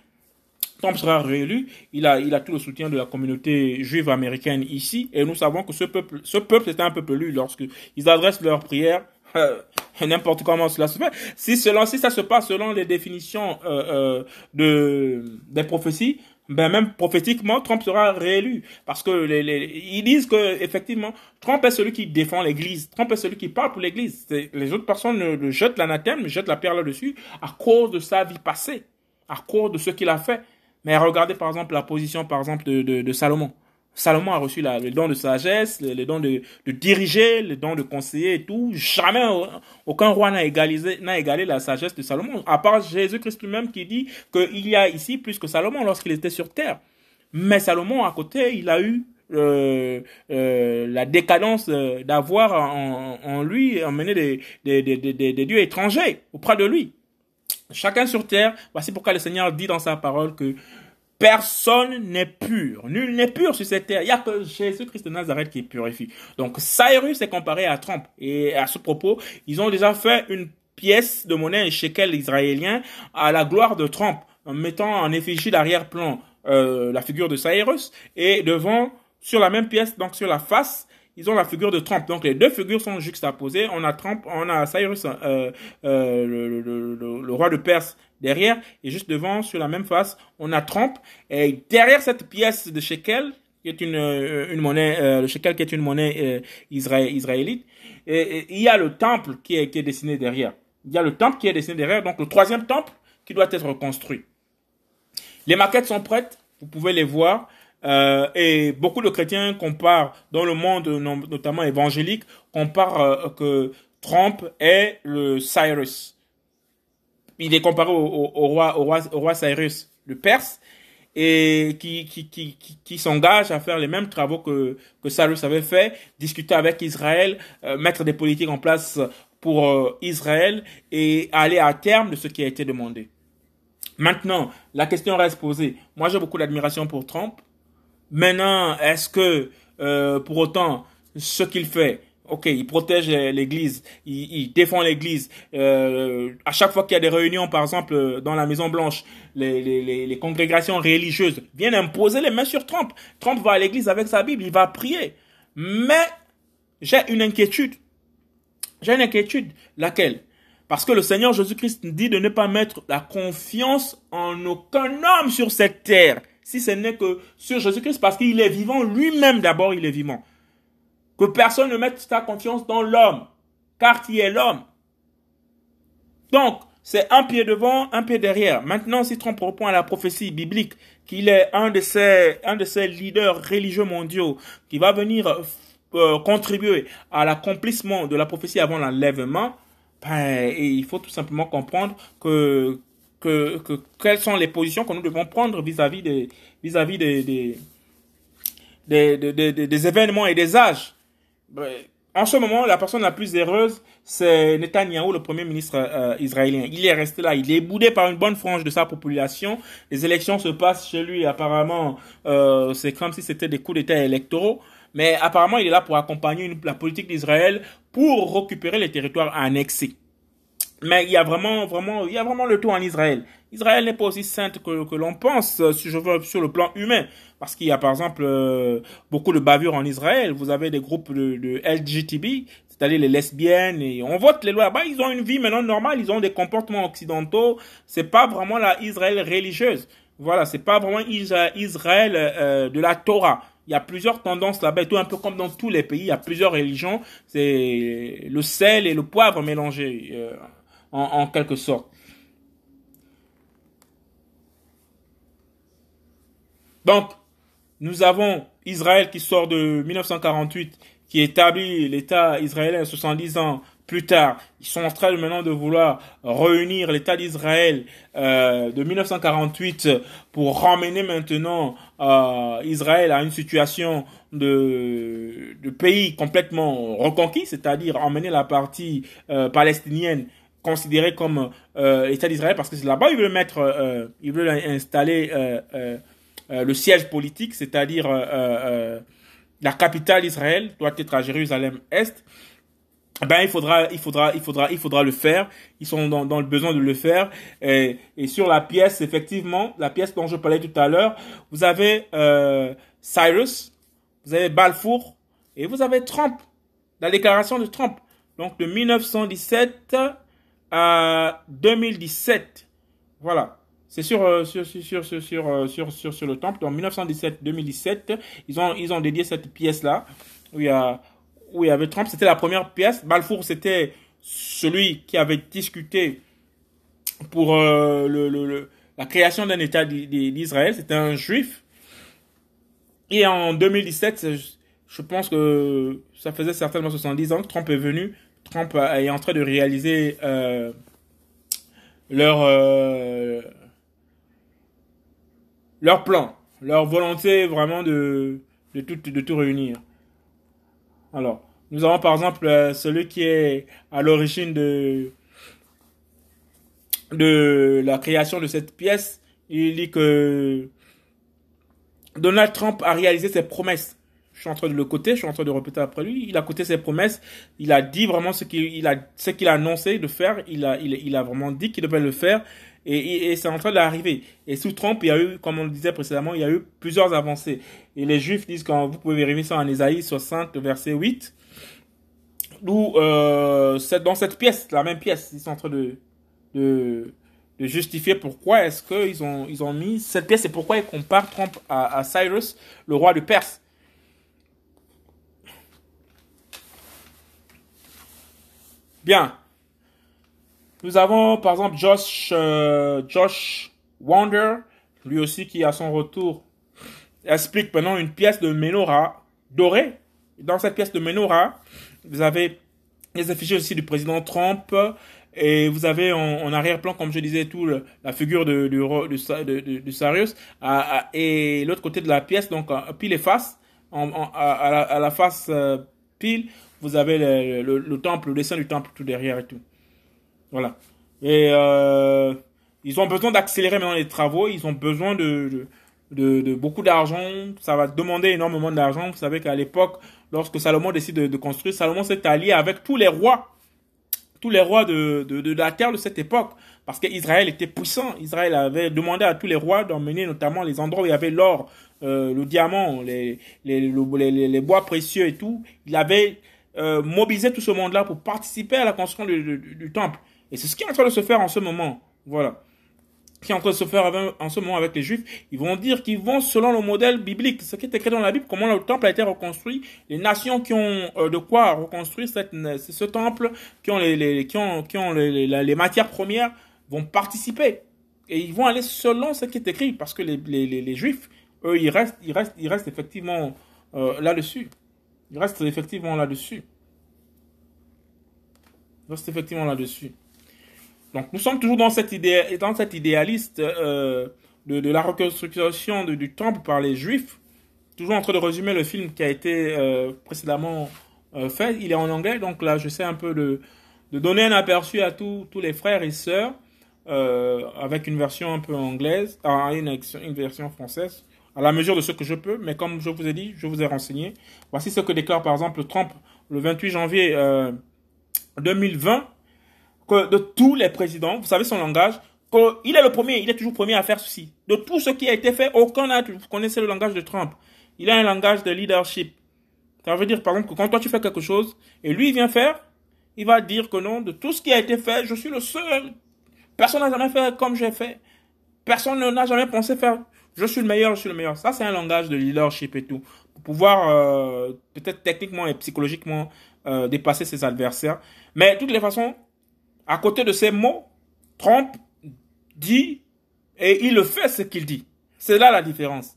Trump sera réélu, il a, il a tout le soutien de la communauté juive américaine ici, et nous savons que ce peuple, ce peuple est un peuple lu lorsque ils adressent leurs prières [LAUGHS] euh, n'importe comment cela se fait. Si selon, si ça se passe selon les définitions euh, euh, de des prophéties, ben même prophétiquement, Trump sera réélu parce que les, les, ils disent que effectivement, Trump est celui qui défend l'Église. Trump est celui qui parle pour l'Église. Les autres personnes le, le jettent l'anathème, jettent la pierre là-dessus à cause de sa vie passée, à cause de ce qu'il a fait. Mais regardez par exemple la position par exemple de, de, de Salomon. Salomon a reçu la, le don de sagesse, le, le don de, de, diriger, le don de conseiller et tout. Jamais aucun roi n'a égalisé, n'a égalé la sagesse de Salomon, à part Jésus-Christ lui-même qui dit qu'il y a ici plus que Salomon lorsqu'il était sur terre. Mais Salomon, à côté, il a eu euh, euh, la décadence d'avoir en, en, lui emmené des, des, des, des, des dieux étrangers auprès de lui. Chacun sur terre, voici pourquoi le Seigneur dit dans sa parole que Personne n'est pur. Nul n'est pur sur cette terre. Il n'y a que Jésus-Christ de Nazareth qui purifie. Donc Cyrus est comparé à Trump. Et à ce propos, ils ont déjà fait une pièce de monnaie shekel israélien à la gloire de Trump, en mettant en effigie d'arrière-plan euh, la figure de Cyrus et devant, sur la même pièce, donc sur la face, ils ont la figure de Trump. Donc les deux figures sont juxtaposées. On a Trump, on a Cyrus, euh, euh, le, roi de Perse derrière, et juste devant, sur la même face, on a Trump. Et derrière cette pièce de shekel, qui est une, euh, une monnaie, euh, le shekel qui est une monnaie euh, israélite, et, il y a le temple qui est, qui est dessiné derrière. Il y a le temple qui est dessiné derrière, donc le troisième temple qui doit être reconstruit. Les maquettes sont prêtes, vous pouvez les voir. Euh, et beaucoup de chrétiens comparent, dans le monde notamment évangélique, comparent euh, que Trump est le Cyrus. Il est comparé au, roi, au, roi, Cyrus, le Perse, et qui, s'engage à faire les mêmes travaux que, que Cyrus avait fait, discuter avec Israël, euh, mettre des politiques en place pour euh, Israël et aller à terme de ce qui a été demandé. Maintenant, la question reste posée. Moi, j'ai beaucoup d'admiration pour Trump. Maintenant, est-ce que euh, pour autant ce qu'il fait, Ok, il protège l'Église, il, il, défend l'Église. Euh, à chaque fois qu'il y a des réunions, par exemple, dans la Maison Blanche, les, les, les, congrégations religieuses viennent imposer les mains sur Trump. Trump va à l'Église avec sa Bible, il va prier. Mais j'ai une inquiétude. J'ai une inquiétude. Laquelle? Parce que le Seigneur Jésus-Christ dit de ne pas mettre la confiance en aucun homme sur cette terre, si ce n'est que sur Jésus-Christ, parce qu'il est vivant, lui-même d'abord, il est vivant. Que personne ne mette sa confiance dans l'homme, car qui est l'homme. Donc, c'est un pied devant, un pied derrière. Maintenant, si Trump reprend à la prophétie biblique qu'il est un de ces, un de ces leaders religieux mondiaux qui va venir euh, contribuer à l'accomplissement de la prophétie avant l'enlèvement, ben, il faut tout simplement comprendre que, que, que, quelles sont les positions que nous devons prendre vis-à-vis des, vis-à-vis des, des, des, des, des événements et des âges. En ce moment, la personne la plus heureuse, c'est Netanyahou, le premier ministre euh, israélien. Il est resté là, il est boudé par une bonne frange de sa population. Les élections se passent chez lui, apparemment, euh, c'est comme si c'était des coups d'État électoraux. Mais apparemment, il est là pour accompagner la politique d'Israël pour récupérer les territoires annexés. Mais il y a vraiment, vraiment, il y a vraiment le tout en Israël. Israël n'est pas aussi sainte que, que l'on pense, euh, si je veux, sur le plan humain. Parce qu'il y a, par exemple, euh, beaucoup de bavures en Israël. Vous avez des groupes de, de LGTB, c'est-à-dire les lesbiennes, et on vote les lois. Bah, ils ont une vie maintenant normale, ils ont des comportements occidentaux. C'est pas vraiment la Israël religieuse. Voilà, c'est pas vraiment Israël euh, de la Torah. Il y a plusieurs tendances là-bas, tout un peu comme dans tous les pays, il y a plusieurs religions. C'est le sel et le poivre mélangés, euh, en, quelque sorte. Donc, nous avons Israël qui sort de 1948, qui établit l'État israélien 70 ans plus tard. Ils sont en train maintenant de vouloir réunir l'État d'Israël euh, de 1948 pour ramener maintenant euh, Israël à une situation de, de pays complètement reconquis, c'est-à-dire emmener la partie euh, palestinienne considérée comme euh, l'État d'Israël parce que c'est là-bas ils veulent mettre, euh, ils veulent installer euh, le siège politique, c'est-à-dire la capitale d'Israël doit être à Jérusalem-Est. Ben il faudra il faudra il faudra il faudra le faire. Ils sont dans, dans le besoin de le faire. Et, et, sur la pièce effectivement la pièce dont je parlais tout à l'heure vous avez euh, Cyrus vous avez Balfour et vous avez Trump. La déclaration de Trump. Donc de 1917 à 2017 voilà c'est sur, euh, sur, sur, sur, sur, euh, sur, sur, le temple. En 1917-2017, ils ont, ils ont dédié cette pièce-là, où il y a, où il y avait Trump, c'était la première pièce. Balfour, c'était celui qui avait discuté pour euh, le, la création d'un État d'Israël. C'était un juif. Et en 2017, je pense que ça faisait certainement 70 ans Trump est venu. Trump est en train de réaliser euh, leur, euh, leur plan, leur volonté vraiment de, de, tout, de tout réunir. Alors, nous avons par exemple euh, celui qui est à l'origine de de la création de cette pièce. Il dit que Donald Trump a réalisé ses promesses. Je suis en train de le coter, je suis en train de répéter après lui. Il a coté ses promesses. Il a dit vraiment ce qu'il a, annoncé de faire. Il a, vraiment dit qu'il devait le faire. Et, c'est en train d'arriver. Et sous Trump, il y a eu, comme on le disait précédemment, il y a eu plusieurs avancées. Et les Juifs disent, quand vous pouvez vérifier ça en Ésaïe 60, verset 8, où euh, c'est dans cette pièce, la même pièce, ils sont en train de, justifier pourquoi est-ce qu'ils ont, ils ont mis cette pièce et pourquoi ils comparent Trump à Cyrus, le roi de Perse. Bien. Nous avons par exemple Josh, euh, Josh Wander, lui aussi qui à son retour explique maintenant une pièce de menorah dorée. Dans cette pièce de menorah, vous avez les affiches aussi du président Trump et vous avez en, arrière-plan, comme je disais, tout la figure de, de, de, Sarius et l'autre côté de la pièce, donc pile et face, à, la, face euh, vous avez le, le, le, temple, le dessin du temple tout derrière et tout. Voilà. Et euh, ils ont besoin d'accélérer maintenant les travaux, ils ont besoin de, beaucoup d'argent. Ça va demander énormément d'argent. Vous savez qu'à l'époque, lorsque Salomon décide de, construire, Salomon s'est allié avec tous les rois, tous les rois de, de, la terre de cette époque. Parce qu'Israël était puissant. Israël avait demandé à tous les rois d'emmener notamment les endroits où il y avait l'or, euh, le diamant, les, les, les, bois précieux et tout. Il avait euh, mobilisé tout ce monde-là pour participer à la construction du, du temple. Et c'est ce qui est en train de se faire en ce moment. Voilà qui est en train de se faire en ce moment avec les Juifs, ils vont dire qu'ils vont selon le modèle biblique, ce qui est écrit dans la Bible, comment le temple a été reconstruit, les nations qui ont euh, de quoi reconstruire ce temple, qui ont les, qui ont, qui ont les, matières premières, vont participer. Et ils vont aller selon ce qui est écrit, parce que les, les, les Juifs, eux, ils restent, ils restent, ils restent effectivement euh, là-dessus. Ils restent effectivement là-dessus. Ils restent effectivement là-dessus. Donc nous sommes toujours dans cette idée, dans cette idéaliste euh, de, de, la reconstruction du temple par les Juifs. Toujours en train de résumer le film qui a été euh, précédemment euh, fait. Il est en anglais, donc là j'essaie un peu de, de donner un aperçu à tous tous les frères et sœurs euh, avec une version un peu anglaise, ah, une, une version française à la mesure de ce que je peux, mais comme je vous ai dit, je vous ai renseigné. Voici ce que déclare par exemple Trump le 28 janvier 2020 que de tous les présidents, vous savez son langage, qu'il est le premier, il est toujours premier à faire ceci. De tout ce qui a été fait, aucun n'a, vous connaissez le langage de Trump. Il a un langage de leadership. Ça veut dire, par exemple, que quand toi tu fais quelque chose, et lui il vient faire, il va dire que non, de tout ce qui a été fait, je suis le seul. Personne n'a jamais fait comme j'ai fait. Personne n'a jamais pensé faire, je suis le meilleur, je suis le meilleur. Ça, c'est un langage de leadership et tout. Pour pouvoir, euh, peut-être techniquement et psychologiquement, euh, dépasser ses adversaires. Mais toutes les façons, à côté de ces mots, Trump dit et il fait ce qu'il dit. C'est là la différence.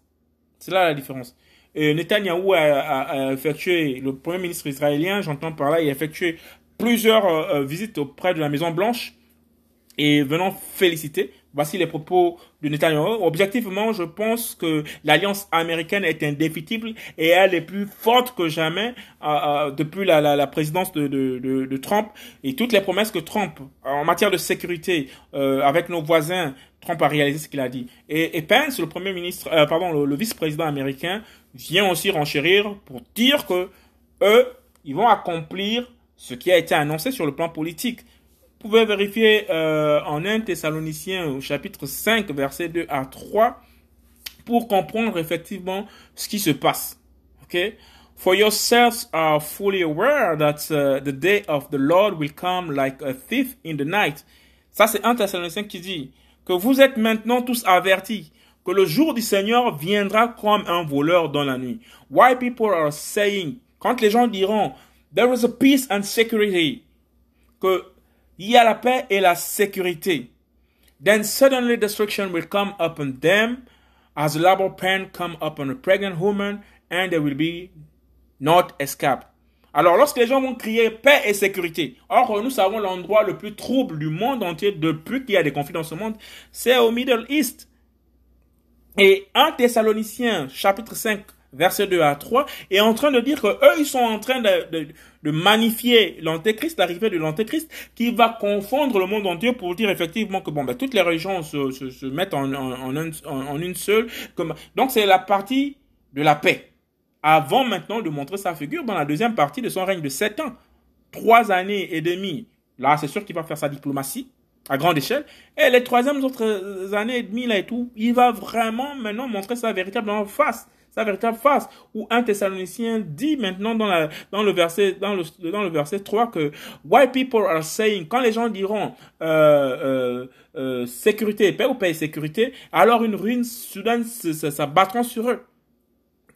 C'est là la différence. Et Netanyahou a, effectué, le premier ministre israélien, j'entends par là, il a effectué plusieurs euh, euh, visites auprès de la Maison Blanche et venant féliciter Voici les propos de Netanyahu. Objectivement, je pense que l'alliance américaine est indéfectible et elle est plus forte que jamais euh, euh, depuis la, la, la présidence de, de, de, de, Trump et toutes les promesses que Trump, en matière de sécurité, euh, avec nos voisins, Trump a réalisé ce qu'il a dit. Et, et, Pence, le premier ministre, euh, pardon, le, le vice-président américain, vient aussi renchérir pour dire que eux, ils vont accomplir ce qui a été annoncé sur le plan politique pouvez vérifier euh, en 1 Thessaloniciens au chapitre 5, verset 2 à 3, pour comprendre effectivement ce qui se passe. Ok? For yourselves are fully aware that uh, the day of the Lord will come like a thief in the night. Ça, c'est 1 Thessaloniciens qui dit que vous êtes maintenant tous avertis que le jour du Seigneur viendra comme un voleur dans la nuit. Why people are saying, quand les gens diront, there is a peace and security, que il y a la paix et la sécurité. Then suddenly destruction will come upon them as labor pain come upon a pregnant woman and there will be not escape. Alors, lorsque les gens vont crier paix et sécurité, or, nous savons l'endroit le plus trouble du monde entier depuis qu'il y a des conflits dans ce monde, c'est au Middle East. Et 1 Thessaloniciens, chapitre 5, verset 2 à 3, est en train de dire que eux, ils sont en train de, de, de magnifier l'antéchrist, l'arrivée de l'antéchrist, qui va confondre le monde entier pour dire effectivement que bon, ben, toutes les régions se, se, se mettent en, en, en, en, une seule. Donc c'est la partie de la paix. Avant maintenant de montrer sa figure dans la deuxième partie de son règne de sept ans. Trois années et demie. Là, c'est sûr qu'il va faire sa diplomatie à grande échelle. Et les troisièmes autres années et demie là et tout, il va vraiment maintenant montrer sa véritable face sa véritable face. Où un Thessalonicien dit maintenant dans, la, dans, le verset, dans, le, dans le verset 3 que Why people are saying, quand les gens diront euh, euh, euh, sécurité, paix ou paix et sécurité, alors une ruine soudaine s'abattra sur eux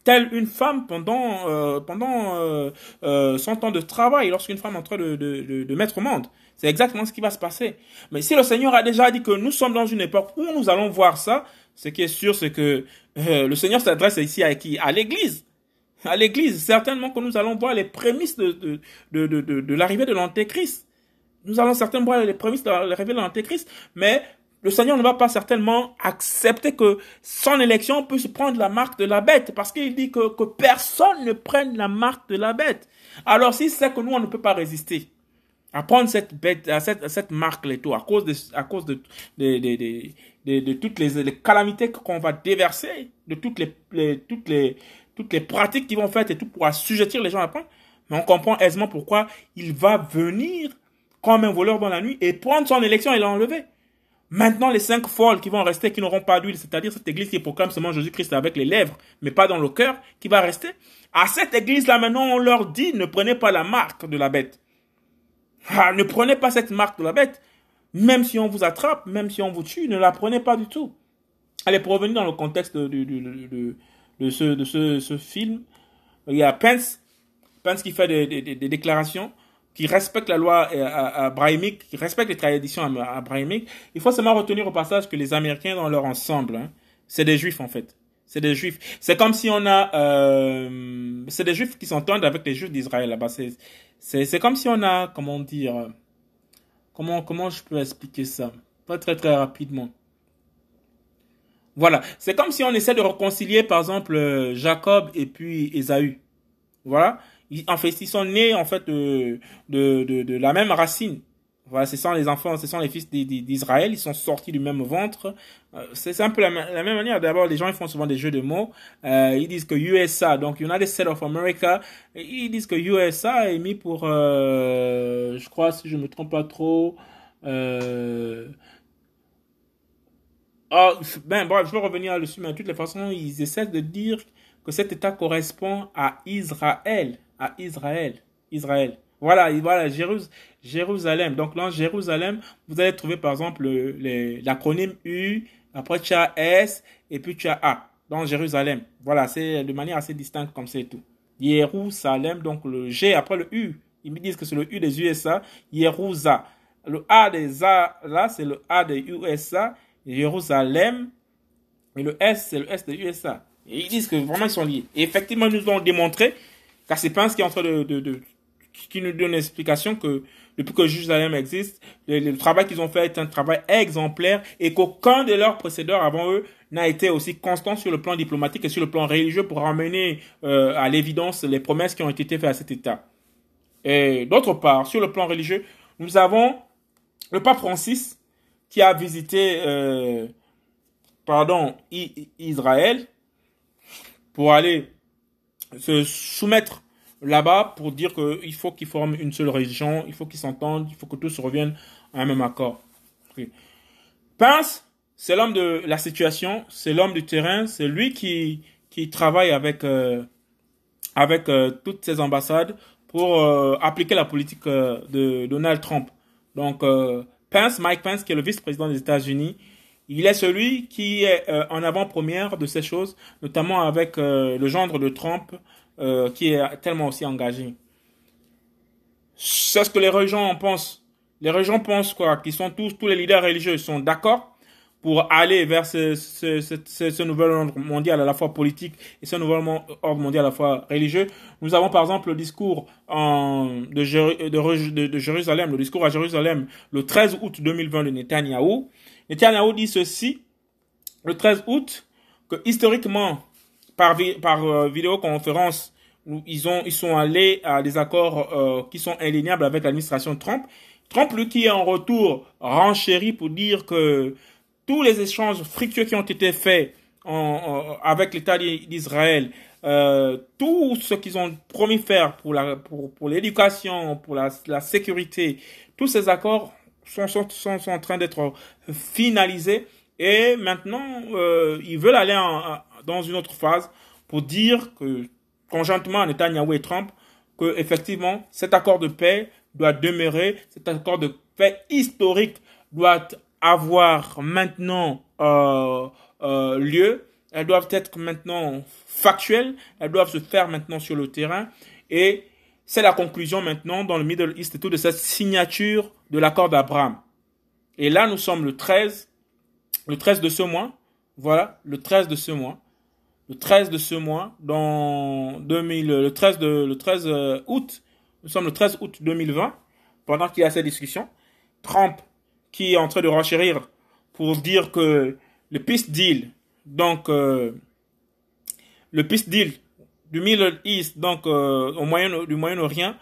telle une femme pendant euh, pendant euh, euh, son temps de travail lorsqu'une femme est en train de, de, de, de mettre au monde. C'est exactement ce qui va se passer. Mais si le Seigneur a déjà dit que nous sommes dans une époque où nous allons voir ça, ce qui est sûr, c'est que euh, le Seigneur s'adresse ici à qui? À l'Église. À l'Église. Certainement que nous allons voir les prémices de, l'arrivée de l'Antéchrist. Nous allons certainement voir les prémices de l'arrivée de l'Antéchrist, mais le Seigneur ne va pas certainement accepter que son élection puisse prendre la marque de la bête, parce qu'il dit que, personne ne prenne la marque de la bête. Alors si c'est que nous, on ne peut pas résister, à prendre cette bête, à cette, marque les à cause de, à cause de, de toutes les, calamités qu'on va déverser, de toutes les, toutes les, toutes les pratiques qu'ils vont faire et tout pour assujettir les gens à prendre. Mais on comprend aisément pourquoi il va venir comme un voleur dans la nuit et prendre son élection et l'enlever. Maintenant, les cinq folles qui vont rester, qui n'auront pas d'huile, c'est-à-dire cette église qui proclame seulement Jésus-Christ avec les lèvres, mais pas dans le cœur, qui va rester. À cette église-là, maintenant, on leur dit, ne prenez pas la marque de la bête. Ah, ne prenez pas cette marque de la bête. Même si on vous attrape, même si on vous tue, ne la prenez pas du tout. Allez, pour revenir dans le contexte de, de, ce, de ce, film, il y a Pence, Pence qui fait des, déclarations qui respecte la loi euh, abrahamique, qui respecte les traditions abrahamiques, il faut seulement retenir au passage que les Américains dans leur ensemble, hein, c'est des Juifs en fait. C'est des Juifs. C'est comme si on a, euh, c'est des Juifs qui s'entendent avec les Juifs d'Israël là-bas. C'est comme si on a, comment dire, comment, comment je peux expliquer ça, pas très très rapidement. Voilà, c'est comme si on essaie de réconcilier par exemple euh, Jacob et puis Ésaü. Voilà, en fait, ils sont nés en fait de, de, de, de la même racine. Voilà, ce sont les enfants, ce sont les fils d'Israël, ils sont sortis du même ventre. Euh, c'est un peu la, même manière. D'abord, les gens ils font souvent des jeux de mots. Euh, ils disent que USA, donc United States of America, ils disent que USA est mis pour, euh, je crois, si je me trompe pas trop. Euh, oh, ben bref, je vais revenir là-dessus, mais de toutes les façons, ils essaient de dire que cet État correspond à Israël à Israël. Israël. Voilà, voilà, Jérusalem. Donc, dans Jérusalem, vous allez trouver par exemple l'acronyme U, après tu as S, et puis tu as A. Dans Jérusalem. Voilà, c'est de manière assez distincte comme c'est tout. Jérusalem, donc le G après le U. Ils me disent que c'est le U des USA. Jérusalem. Le A des A, là, c'est le A des USA. Jérusalem. Et le S, c'est le S des USA. Ils disent que vraiment ils sont liés. Et effectivement, ils nous ont démontré car c'est Pence qui est en train de, de qui nous donne l'explication que depuis que Jérusalem existe, le, travail qu'ils ont fait est un travail exemplaire et qu'aucun de leurs précédents avant eux n'a été aussi constant sur le plan diplomatique et sur le plan religieux pour ramener euh, à l'évidence les promesses qui ont été faites à cet État. Et d'autre part, sur le plan religieux, nous avons le pape Francis qui a visité euh, pardon, Israël pour aller se soumettre là-bas pour dire qu'il faut qu'ils forment une seule religion, il faut qu'ils s'entendent, il faut que tous reviennent à un même accord. Okay. Pince, c'est l'homme de la situation, c'est l'homme du terrain, c'est lui qui, qui travaille avec, euh, avec euh, toutes ces ambassades pour euh, appliquer la politique de Donald Trump. Donc, Pence, Mike Pence, qui est le vice-président des États-Unis, il est celui qui est en avant-première de ces choses, notamment avec le gendre de Trump, euh, qui est tellement aussi engagé. C'est ce que les religions en pensent. Les religions pensent quoi? Qu'ils sont tous, tous les leaders religieux sont d'accord pour aller vers ce, ce, ce, ce, nouvel ordre mondial à la fois politique et ce nouvel ordre mondial à la fois religieux. Nous avons par exemple le discours en, de, de, de, de Jérusalem, le discours à Jérusalem le 13 août 2020 de Netanyahou, Netanyahu dit ceci le 13 août que historiquement, par, par euh, vidéoconférence, ils, ont, ils sont allés à des accords euh, qui sont indéniables avec l'administration Trump. Trump, lui, qui est en retour renchéri pour dire que tous les échanges fructueux qui ont été faits en, en, avec l'État d'Israël, euh, tout ce qu'ils ont promis faire pour la pour, pour l'éducation, pour la, la sécurité, tous ces accords sont, sont, sont, sont en train d'être finalisés et maintenant euh, ils veulent aller en, dans une autre phase pour dire que conjointement Netanyahu et Trump que effectivement cet accord de paix doit demeurer, cet accord de paix historique doit avoir maintenant euh, euh, lieu, elles doivent être maintenant factuelles, elles doivent se faire maintenant sur le terrain et c'est la conclusion maintenant dans le Middle East et tout de cette signature de l'accord d'Abraham. Et là, nous sommes le 13, le 13 de ce mois. Voilà, le 13 de ce mois. Le 13 de ce mois, dans 2000, le 13 de, le 13 euh, août. Nous sommes le 13 août 2020. Pendant qu'il y a cette discussion. Trump, qui est en train de renchérir pour dire que le peace deal, donc, euh, le peace deal du Middle East, donc euh, au Moyen, du Moyen-Orient,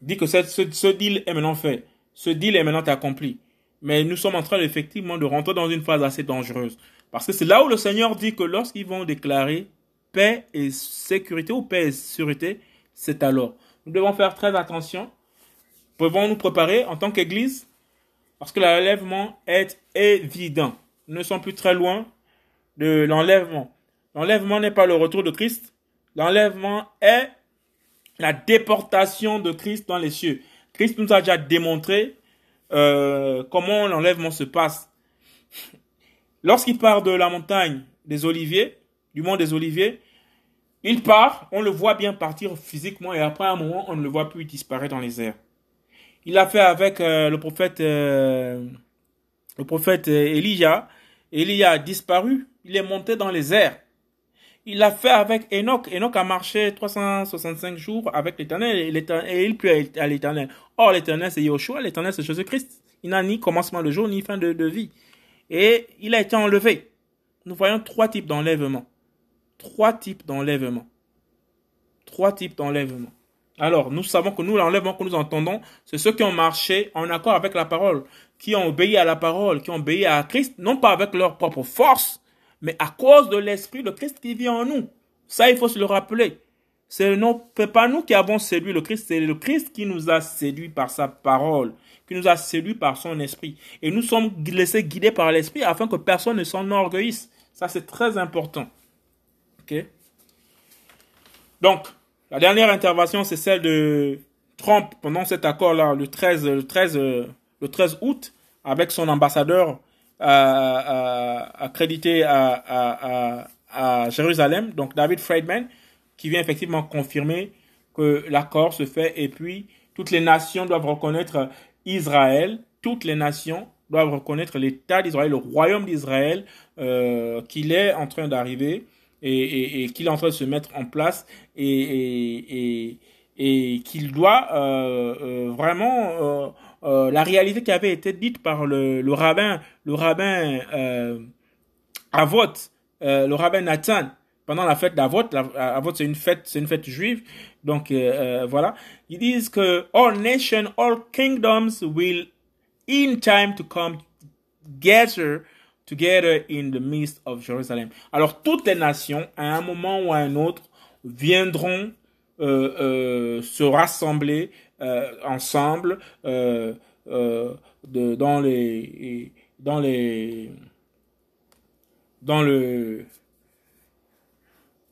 dit que ce, ce, deal est maintenant fait. Ce deal est maintenant accompli. Mais nous sommes en train effectivement de rentrer dans une phase assez dangereuse. Parce que c'est là où le Seigneur dit que lorsqu'ils vont déclarer paix et sécurité ou paix et sécurité, c'est alors. Nous devons faire très attention. Pouvons nous préparer en tant qu'Église? Parce que l'enlèvement est évident. Nous ne sommes plus très loin de l'enlèvement. L'enlèvement n'est pas le retour de Christ. L'enlèvement est la déportation de Christ dans les cieux. Christ nous a déjà démontré euh, comment l'enlèvement se passe. Lorsqu'il part de la montagne des Oliviers, du mont des Oliviers, il part, on le voit bien partir physiquement et après un moment, on ne le voit plus disparaître dans les airs. Il l'a fait avec euh, le prophète, euh, le prophète Elijah. Elijah a disparu, il est monté dans les airs. Il l'a fait avec Enoch. Enoch a marché 365 jours avec l'Éternel et il put à l'Éternel. Or, l'Éternel, c'est Yoshua, l'Éternel, c'est Jésus-Christ. Il n'a ni commencement de jour, ni fin de, vie. Et il a été enlevé. Nous voyons trois types d'enlèvement. Trois types d'enlèvement. Trois types d'enlèvement. Alors, nous savons que nous, l'enlèvement que nous entendons, c'est ceux qui ont marché en accord avec la parole, qui ont obéi à la parole, qui ont obéi à Christ, non pas avec leur propre force, mais à cause de l'Esprit de Christ qui vit en nous. Ça, il faut se le rappeler. Ce n'est pas nous qui avons séduit le Christ, c'est le Christ qui nous a séduit par sa parole, qui nous a séduit par son esprit. Et nous sommes laissés guider par l'esprit afin que personne ne s'en orgueillisse. Ça, c'est très important. Donc, la dernière intervention, c'est celle de Trump pendant cet accord-là, le 13, le 13, le 13 août, avec son ambassadeur accrédité à, à, à, Jérusalem, donc David Friedman, qui vient effectivement confirmer que l'accord se fait et puis toutes les nations doivent reconnaître Israël, toutes les nations doivent reconnaître l'État d'Israël, le royaume d'Israël, euh, qu'il est en train d'arriver et, qu'il est en train de se mettre en place et, qu'il doit euh, euh, vraiment la réalité qui avait été dite par le, rabbin, le rabbin Avot, le rabbin Nathan, pendant la fête d'Avot. Avot, c'est une fête, c'est une fête juive. Donc euh, euh, voilà, ils disent que all nations, all kingdoms will in time to come gather together in the midst of Jerusalem. Alors toutes les nations, à un moment ou à un autre, viendront euh, euh, se rassembler euh, ensemble euh, de, dans les dans les dans le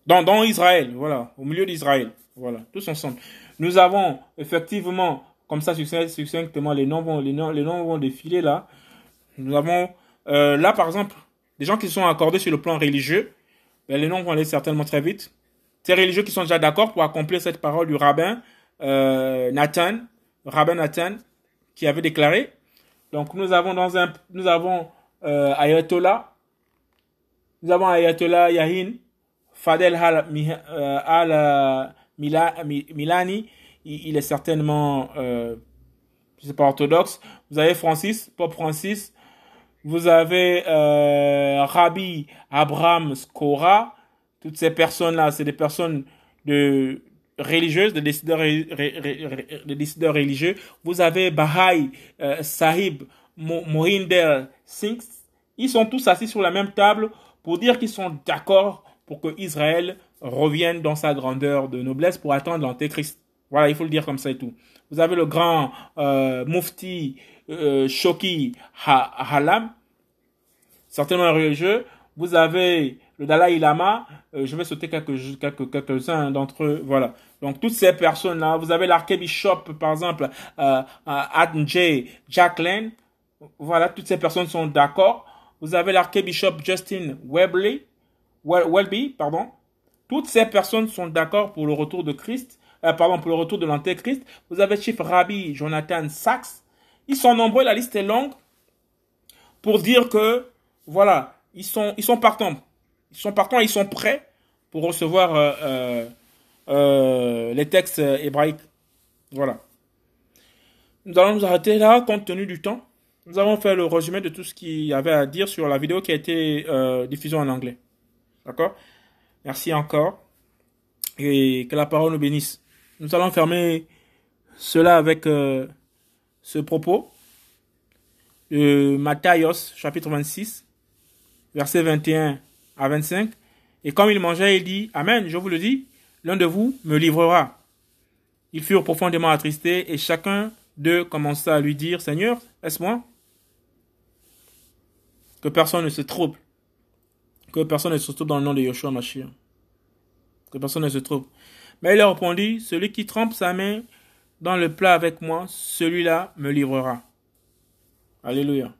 dans, dans Israël, voilà, au milieu d'Israël, voilà, tous ensemble. Nous avons effectivement, comme ça succinctement, les noms vont, les noms, les noms vont défiler là. Nous avons euh, là par exemple des gens qui sont accordés sur le plan religieux. Ben, les noms vont aller certainement très vite. Ces religieux qui sont déjà d'accord pour accomplir cette parole du rabbin euh, Nathan, rabbin Nathan, qui avait déclaré. Donc nous avons dans un, nous avons euh, Ayatollah, nous avons Ayatollah Yahin, Fadel Al, euh, euh, il, est certainement, euh, pas orthodoxe. Vous avez Francis, Pope Francis. Vous avez euh, Rabbi Abraham Skora. Toutes ces personnes-là, c'est des personnes de religieuses, des décideurs, religieux. Vous avez Bahai, Sahib, Mohinder Singh. Ils sont tous assis sur la même table pour dire qu'ils sont d'accord pour que Israël revienne dans sa grandeur de noblesse pour attendre l'antéchrist. Voilà, il faut le dire comme ça et tout. Vous avez le grand euh, Mufti euh, Shoki ha Halam, certainement religieux. Vous avez le Dalai Lama, euh, je vais sauter quelques quelques quelques-uns d'entre eux, voilà. Donc toutes ces personnes là, vous avez l'archbishop par exemple euh, Adam J. Jacqueline, voilà, toutes ces personnes sont d'accord. Vous avez l'archbishop Justin Webley, Welby, pardon. Toutes ces personnes sont d'accord pour le retour de Christ, euh, pardon, pour le retour de l'antéchrist. Vous avez Chief Rabbi Jonathan Sachs. Ils sont nombreux, la liste est longue pour dire que voilà, ils sont ils sont partants ils sont partants, ils sont prêts pour recevoir euh, euh, euh, les textes hébraïques. Voilà. Nous allons nous arrêter là, compte tenu du temps. Nous avons fait le résumé de tout ce qu'il y avait à dire sur la vidéo qui a été euh, diffusée en anglais. D'accord? Merci encore. Et que la parole nous bénisse. Nous allons fermer cela avec euh, ce propos. De Matthios, chapitre 26, versets 21 à 25. Et comme il mangeait, il dit, Amen, je vous le dis, l'un de vous me livrera. Ils furent profondément attristés et chacun d'eux commença à lui dire, Seigneur, est-ce moi? Que personne ne se trouble. Que personne ne se trouble dans le nom de Yoshua Mashiach. Que personne ne se trouble. Mais il leur répondit, celui qui trempe sa main dans le plat avec moi, celui-là me livrera. Alléluia.